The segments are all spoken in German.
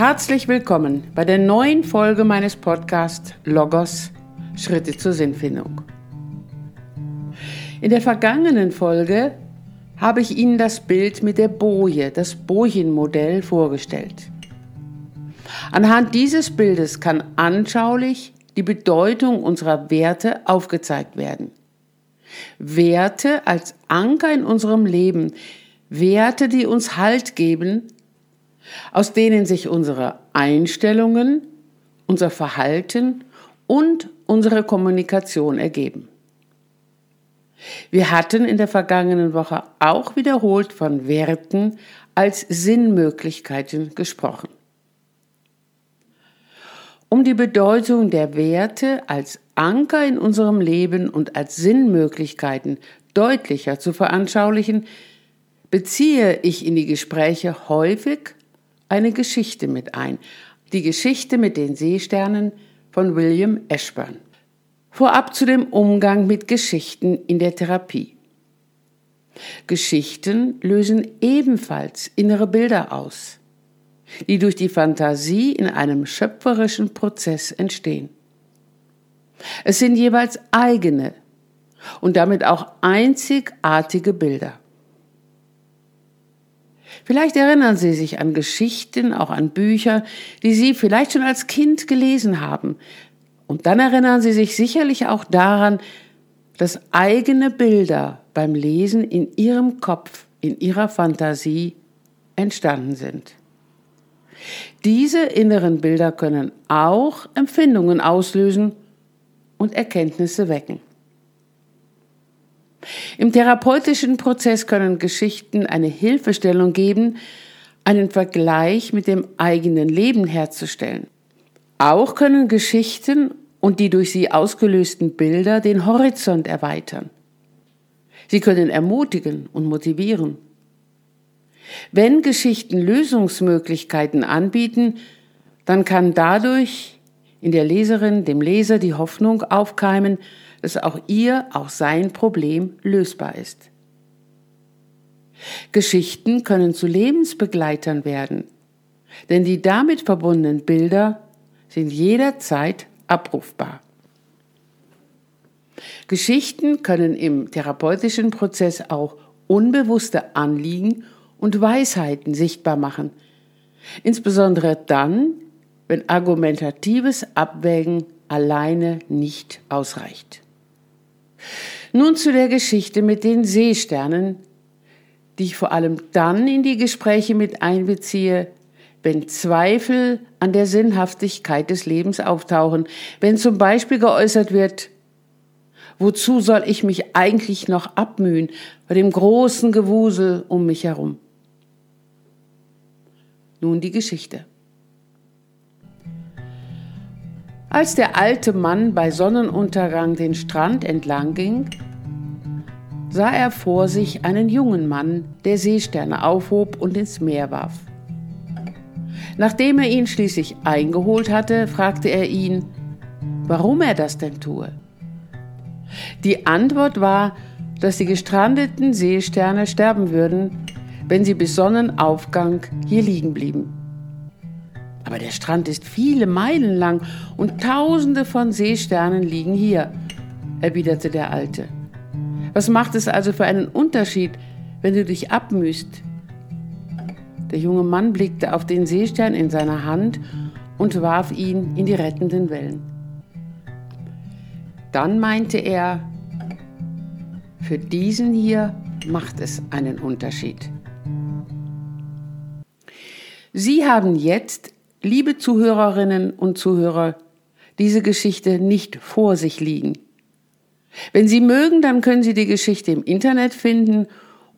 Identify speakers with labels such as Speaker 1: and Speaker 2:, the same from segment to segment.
Speaker 1: Herzlich willkommen bei der neuen Folge meines Podcasts Logos Schritte zur Sinnfindung. In der vergangenen Folge habe ich Ihnen das Bild mit der Boje, das Bojenmodell vorgestellt. Anhand dieses Bildes kann anschaulich die Bedeutung unserer Werte aufgezeigt werden. Werte als Anker in unserem Leben, Werte, die uns Halt geben, aus denen sich unsere Einstellungen, unser Verhalten und unsere Kommunikation ergeben. Wir hatten in der vergangenen Woche auch wiederholt von Werten als Sinnmöglichkeiten gesprochen. Um die Bedeutung der Werte als Anker in unserem Leben und als Sinnmöglichkeiten deutlicher zu veranschaulichen, beziehe ich in die Gespräche häufig eine Geschichte mit ein. Die Geschichte mit den Seesternen von William Ashburn. Vorab zu dem Umgang mit Geschichten in der Therapie. Geschichten lösen ebenfalls innere Bilder aus, die durch die Fantasie in einem schöpferischen Prozess entstehen. Es sind jeweils eigene und damit auch einzigartige Bilder. Vielleicht erinnern Sie sich an Geschichten, auch an Bücher, die Sie vielleicht schon als Kind gelesen haben. Und dann erinnern Sie sich sicherlich auch daran, dass eigene Bilder beim Lesen in Ihrem Kopf, in Ihrer Fantasie entstanden sind. Diese inneren Bilder können auch Empfindungen auslösen und Erkenntnisse wecken. Im therapeutischen Prozess können Geschichten eine Hilfestellung geben, einen Vergleich mit dem eigenen Leben herzustellen. Auch können Geschichten und die durch sie ausgelösten Bilder den Horizont erweitern. Sie können ermutigen und motivieren. Wenn Geschichten Lösungsmöglichkeiten anbieten, dann kann dadurch in der Leserin, dem Leser die Hoffnung aufkeimen, dass auch ihr, auch sein Problem lösbar ist. Geschichten können zu Lebensbegleitern werden, denn die damit verbundenen Bilder sind jederzeit abrufbar. Geschichten können im therapeutischen Prozess auch unbewusste Anliegen und Weisheiten sichtbar machen, insbesondere dann, wenn argumentatives Abwägen alleine nicht ausreicht. Nun zu der Geschichte mit den Seesternen, die ich vor allem dann in die Gespräche mit einbeziehe, wenn Zweifel an der Sinnhaftigkeit des Lebens auftauchen, wenn zum Beispiel geäußert wird, wozu soll ich mich eigentlich noch abmühen bei dem großen Gewusel um mich herum? Nun die Geschichte. Als der alte Mann bei Sonnenuntergang den Strand entlang ging, sah er vor sich einen jungen Mann, der Seesterne aufhob und ins Meer warf. Nachdem er ihn schließlich eingeholt hatte, fragte er ihn, warum er das denn tue. Die Antwort war, dass die gestrandeten Seesterne sterben würden, wenn sie bis Sonnenaufgang hier liegen blieben. Aber der Strand ist viele Meilen lang und tausende von Seesternen liegen hier, erwiderte der Alte. Was macht es also für einen Unterschied, wenn du dich abmühst? Der junge Mann blickte auf den Seestern in seiner Hand und warf ihn in die rettenden Wellen. Dann meinte er, für diesen hier macht es einen Unterschied. Sie haben jetzt liebe Zuhörerinnen und Zuhörer, diese Geschichte nicht vor sich liegen. Wenn Sie mögen, dann können Sie die Geschichte im Internet finden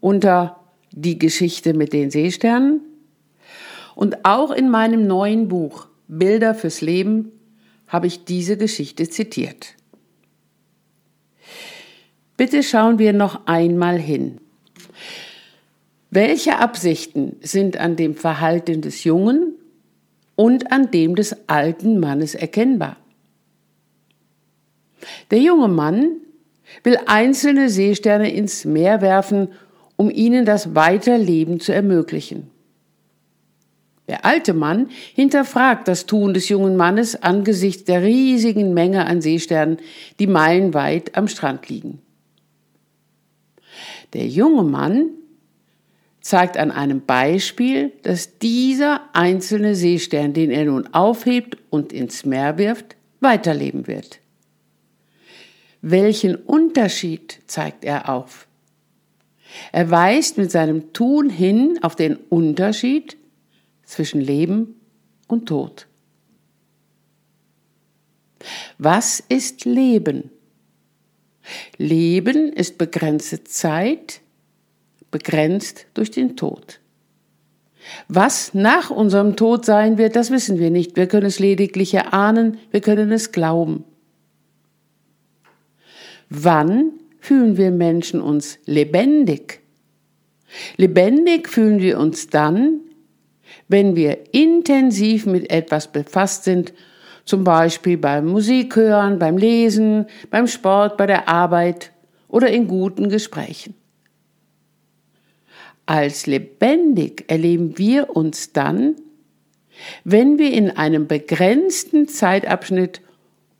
Speaker 1: unter die Geschichte mit den Seesternen und auch in meinem neuen Buch Bilder fürs Leben habe ich diese Geschichte zitiert. Bitte schauen wir noch einmal hin. Welche Absichten sind an dem Verhalten des Jungen und an dem des alten Mannes erkennbar. Der junge Mann will einzelne Seesterne ins Meer werfen, um ihnen das Weiterleben zu ermöglichen. Der alte Mann hinterfragt das Tun des jungen Mannes angesichts der riesigen Menge an Seesternen, die meilenweit am Strand liegen. Der junge Mann zeigt an einem Beispiel, dass dieser einzelne Seestern, den er nun aufhebt und ins Meer wirft, weiterleben wird. Welchen Unterschied zeigt er auf? Er weist mit seinem Tun hin auf den Unterschied zwischen Leben und Tod. Was ist Leben? Leben ist begrenzte Zeit, begrenzt durch den Tod. Was nach unserem Tod sein wird, das wissen wir nicht. Wir können es lediglich erahnen, wir können es glauben. Wann fühlen wir Menschen uns lebendig? Lebendig fühlen wir uns dann, wenn wir intensiv mit etwas befasst sind, zum Beispiel beim Musikhören, beim Lesen, beim Sport, bei der Arbeit oder in guten Gesprächen. Als lebendig erleben wir uns dann, wenn wir in einem begrenzten Zeitabschnitt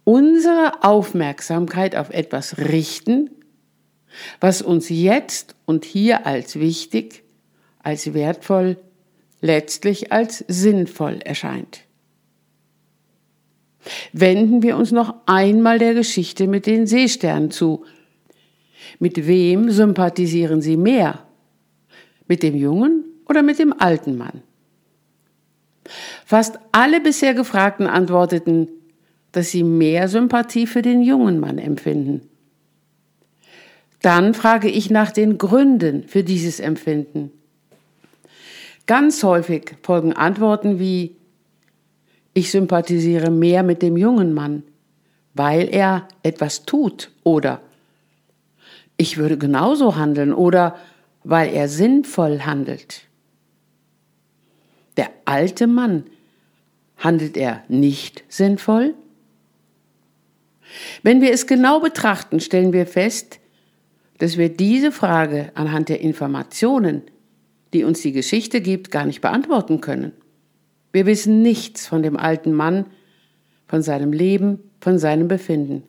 Speaker 1: unsere Aufmerksamkeit auf etwas richten, was uns jetzt und hier als wichtig, als wertvoll, letztlich als sinnvoll erscheint. Wenden wir uns noch einmal der Geschichte mit den Seesternen zu. Mit wem sympathisieren Sie mehr? Mit dem jungen oder mit dem alten Mann? Fast alle bisher Gefragten antworteten, dass sie mehr Sympathie für den jungen Mann empfinden. Dann frage ich nach den Gründen für dieses Empfinden. Ganz häufig folgen Antworten wie ich sympathisiere mehr mit dem jungen Mann, weil er etwas tut oder ich würde genauso handeln oder weil er sinnvoll handelt. Der alte Mann, handelt er nicht sinnvoll? Wenn wir es genau betrachten, stellen wir fest, dass wir diese Frage anhand der Informationen, die uns die Geschichte gibt, gar nicht beantworten können. Wir wissen nichts von dem alten Mann, von seinem Leben, von seinem Befinden.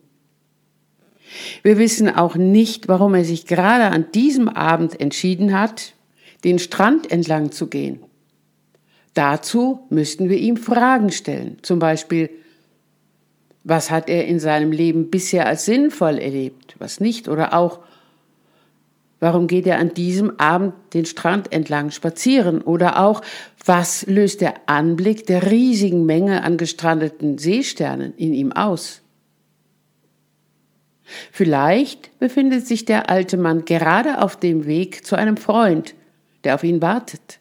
Speaker 1: Wir wissen auch nicht, warum er sich gerade an diesem Abend entschieden hat, den Strand entlang zu gehen. Dazu müssten wir ihm Fragen stellen, zum Beispiel, was hat er in seinem Leben bisher als sinnvoll erlebt, was nicht, oder auch, warum geht er an diesem Abend den Strand entlang spazieren, oder auch, was löst der Anblick der riesigen Menge an gestrandeten Seesternen in ihm aus? Vielleicht befindet sich der alte Mann gerade auf dem Weg zu einem Freund, der auf ihn wartet.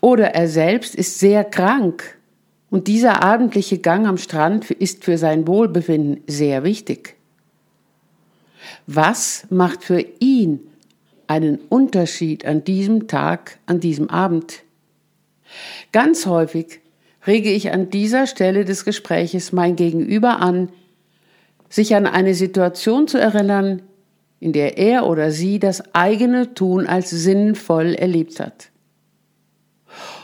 Speaker 1: Oder er selbst ist sehr krank und dieser abendliche Gang am Strand ist für sein Wohlbefinden sehr wichtig. Was macht für ihn einen Unterschied an diesem Tag, an diesem Abend? Ganz häufig rege ich an dieser Stelle des Gespräches mein Gegenüber an, sich an eine Situation zu erinnern, in der er oder sie das eigene Tun als sinnvoll erlebt hat.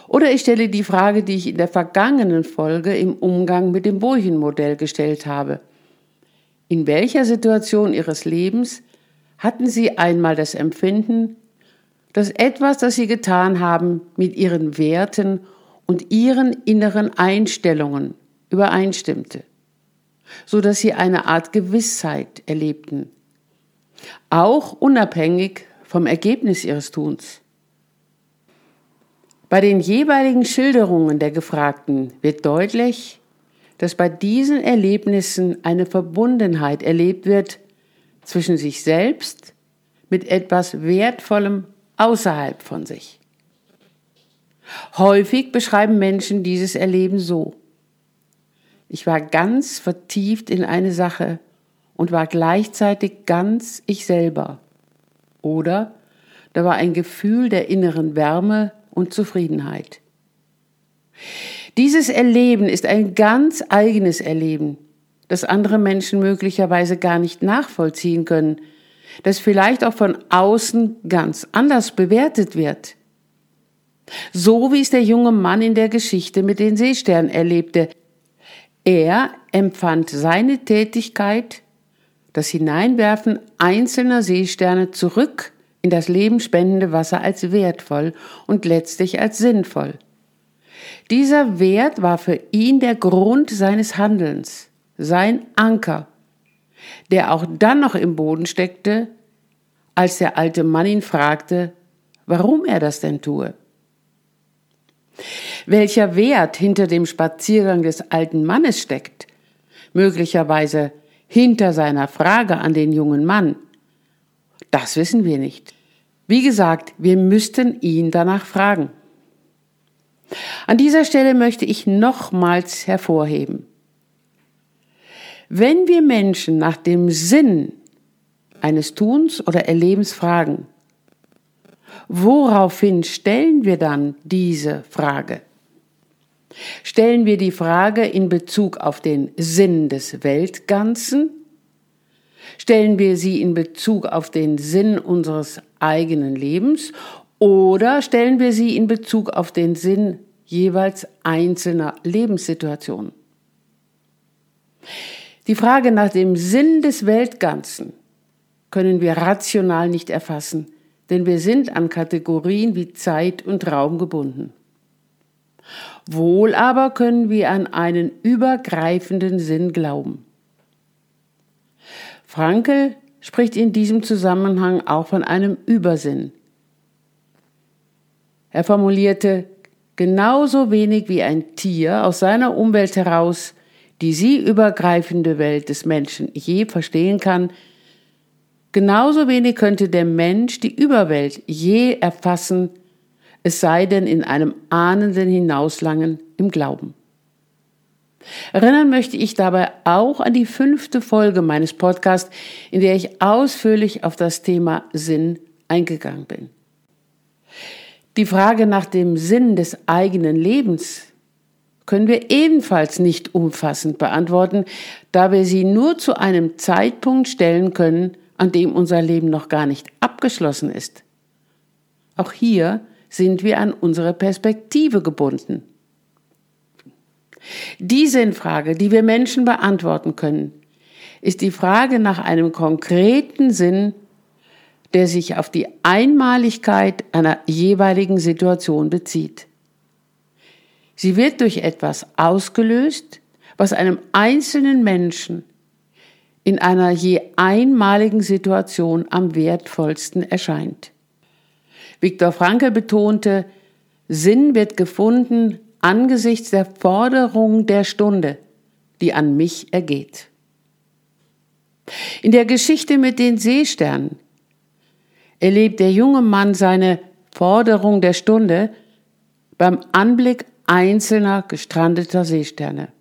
Speaker 1: Oder ich stelle die Frage, die ich in der vergangenen Folge im Umgang mit dem Bojen-Modell gestellt habe. In welcher Situation Ihres Lebens hatten Sie einmal das Empfinden, dass etwas, das Sie getan haben, mit Ihren Werten und Ihren inneren Einstellungen übereinstimmte, so dass Sie eine Art Gewissheit erlebten, auch unabhängig vom Ergebnis Ihres Tuns. Bei den jeweiligen Schilderungen der Gefragten wird deutlich, dass bei diesen Erlebnissen eine Verbundenheit erlebt wird zwischen sich selbst mit etwas Wertvollem außerhalb von sich. Häufig beschreiben Menschen dieses Erleben so. Ich war ganz vertieft in eine Sache und war gleichzeitig ganz ich selber. Oder da war ein Gefühl der inneren Wärme und Zufriedenheit. Dieses Erleben ist ein ganz eigenes Erleben, das andere Menschen möglicherweise gar nicht nachvollziehen können, das vielleicht auch von außen ganz anders bewertet wird. So wie es der junge Mann in der Geschichte mit den Seesternen erlebte. Er empfand seine Tätigkeit, das Hineinwerfen einzelner Seesterne zurück in das lebenspendende Wasser als wertvoll und letztlich als sinnvoll. Dieser Wert war für ihn der Grund seines Handelns, sein Anker, der auch dann noch im Boden steckte, als der alte Mann ihn fragte, warum er das denn tue. Welcher Wert hinter dem Spaziergang des alten Mannes steckt, möglicherweise hinter seiner Frage an den jungen Mann, das wissen wir nicht. Wie gesagt, wir müssten ihn danach fragen. An dieser Stelle möchte ich nochmals hervorheben. Wenn wir Menschen nach dem Sinn eines Tuns oder Erlebens fragen, woraufhin stellen wir dann diese Frage? Stellen wir die Frage in Bezug auf den Sinn des Weltganzen? Stellen wir sie in Bezug auf den Sinn unseres eigenen Lebens oder stellen wir sie in Bezug auf den Sinn jeweils einzelner Lebenssituationen? Die Frage nach dem Sinn des Weltganzen können wir rational nicht erfassen, denn wir sind an Kategorien wie Zeit und Raum gebunden. Wohl aber können wir an einen übergreifenden Sinn glauben. Frankel spricht in diesem Zusammenhang auch von einem Übersinn. Er formulierte, genauso wenig wie ein Tier aus seiner Umwelt heraus die sie übergreifende Welt des Menschen je verstehen kann, genauso wenig könnte der Mensch die Überwelt je erfassen, es sei denn in einem ahnenden Hinauslangen im Glauben. Erinnern möchte ich dabei auch an die fünfte Folge meines Podcasts, in der ich ausführlich auf das Thema Sinn eingegangen bin. Die Frage nach dem Sinn des eigenen Lebens können wir ebenfalls nicht umfassend beantworten, da wir sie nur zu einem Zeitpunkt stellen können, an dem unser Leben noch gar nicht abgeschlossen ist. Auch hier sind wir an unsere Perspektive gebunden. Die Sinnfrage, die wir Menschen beantworten können, ist die Frage nach einem konkreten Sinn, der sich auf die Einmaligkeit einer jeweiligen Situation bezieht. Sie wird durch etwas ausgelöst, was einem einzelnen Menschen in einer je einmaligen Situation am wertvollsten erscheint. Viktor Frankl betonte, Sinn wird gefunden angesichts der Forderung der Stunde, die an mich ergeht. In der Geschichte mit den Seesternen erlebt der junge Mann seine Forderung der Stunde beim Anblick einzelner gestrandeter Seesterne.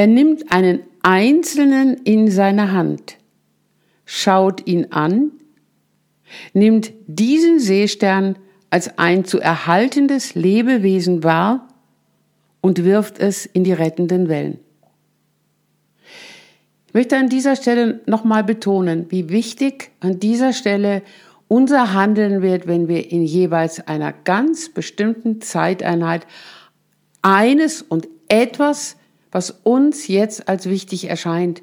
Speaker 1: Er nimmt einen einzelnen in seine Hand, schaut ihn an, nimmt diesen Seestern als ein zu erhaltendes Lebewesen wahr und wirft es in die rettenden Wellen. Ich möchte an dieser Stelle nochmal betonen, wie wichtig an dieser Stelle unser Handeln wird, wenn wir in jeweils einer ganz bestimmten Zeiteinheit eines und etwas, was uns jetzt als wichtig erscheint,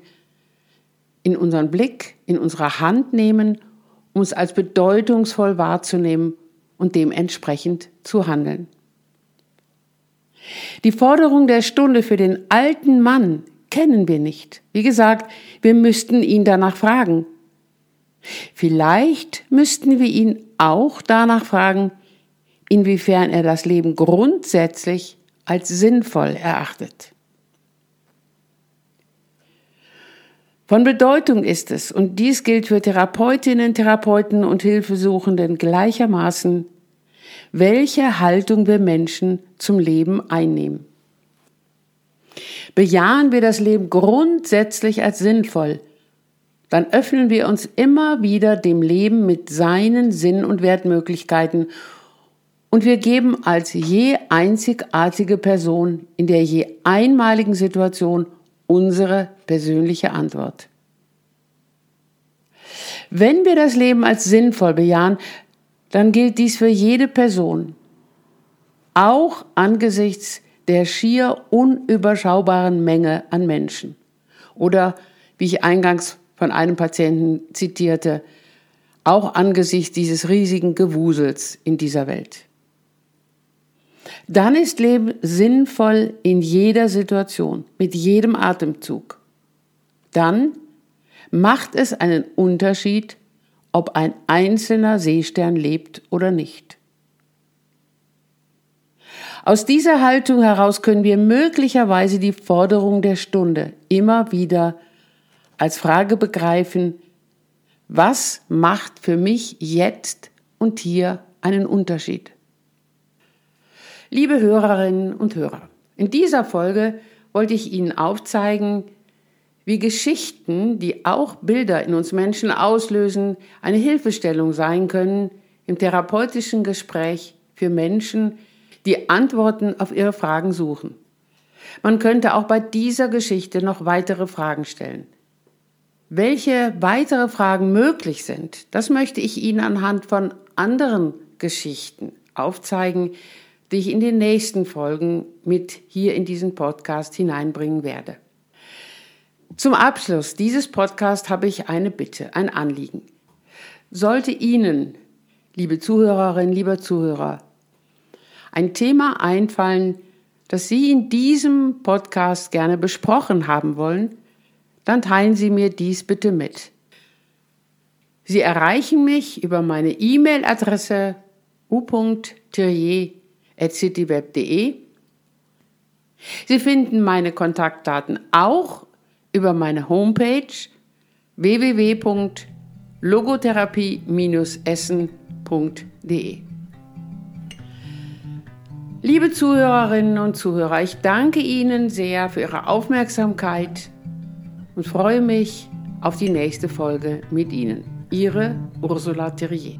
Speaker 1: in unseren Blick, in unserer Hand nehmen, um es als bedeutungsvoll wahrzunehmen und dementsprechend zu handeln. Die Forderung der Stunde für den alten Mann kennen wir nicht. Wie gesagt, wir müssten ihn danach fragen. Vielleicht müssten wir ihn auch danach fragen, inwiefern er das Leben grundsätzlich als sinnvoll erachtet. Von Bedeutung ist es, und dies gilt für Therapeutinnen, Therapeuten und Hilfesuchenden gleichermaßen, welche Haltung wir Menschen zum Leben einnehmen. Bejahen wir das Leben grundsätzlich als sinnvoll, dann öffnen wir uns immer wieder dem Leben mit seinen Sinn- und Wertmöglichkeiten und wir geben als je einzigartige Person in der je einmaligen Situation unsere persönliche Antwort. Wenn wir das Leben als sinnvoll bejahen, dann gilt dies für jede Person, auch angesichts der schier unüberschaubaren Menge an Menschen. Oder, wie ich eingangs von einem Patienten zitierte, auch angesichts dieses riesigen Gewusels in dieser Welt. Dann ist Leben sinnvoll in jeder Situation, mit jedem Atemzug. Dann macht es einen Unterschied, ob ein einzelner Seestern lebt oder nicht. Aus dieser Haltung heraus können wir möglicherweise die Forderung der Stunde immer wieder als Frage begreifen, was macht für mich jetzt und hier einen Unterschied? Liebe Hörerinnen und Hörer, in dieser Folge wollte ich Ihnen aufzeigen, wie Geschichten, die auch Bilder in uns Menschen auslösen, eine Hilfestellung sein können im therapeutischen Gespräch für Menschen, die Antworten auf ihre Fragen suchen. Man könnte auch bei dieser Geschichte noch weitere Fragen stellen. Welche weitere Fragen möglich sind, das möchte ich Ihnen anhand von anderen Geschichten aufzeigen, die ich in den nächsten Folgen mit hier in diesen Podcast hineinbringen werde. Zum Abschluss dieses Podcasts habe ich eine Bitte, ein Anliegen. Sollte Ihnen, liebe Zuhörerinnen, lieber Zuhörer, ein Thema einfallen, das Sie in diesem Podcast gerne besprochen haben wollen, dann teilen Sie mir dies bitte mit. Sie erreichen mich über meine E-Mail-Adresse u.thierrier.cityweb.de. Sie finden meine Kontaktdaten auch über meine Homepage www.logotherapie-essen.de. Liebe Zuhörerinnen und Zuhörer, ich danke Ihnen sehr für Ihre Aufmerksamkeit und freue mich auf die nächste Folge mit Ihnen. Ihre Ursula Thierrier.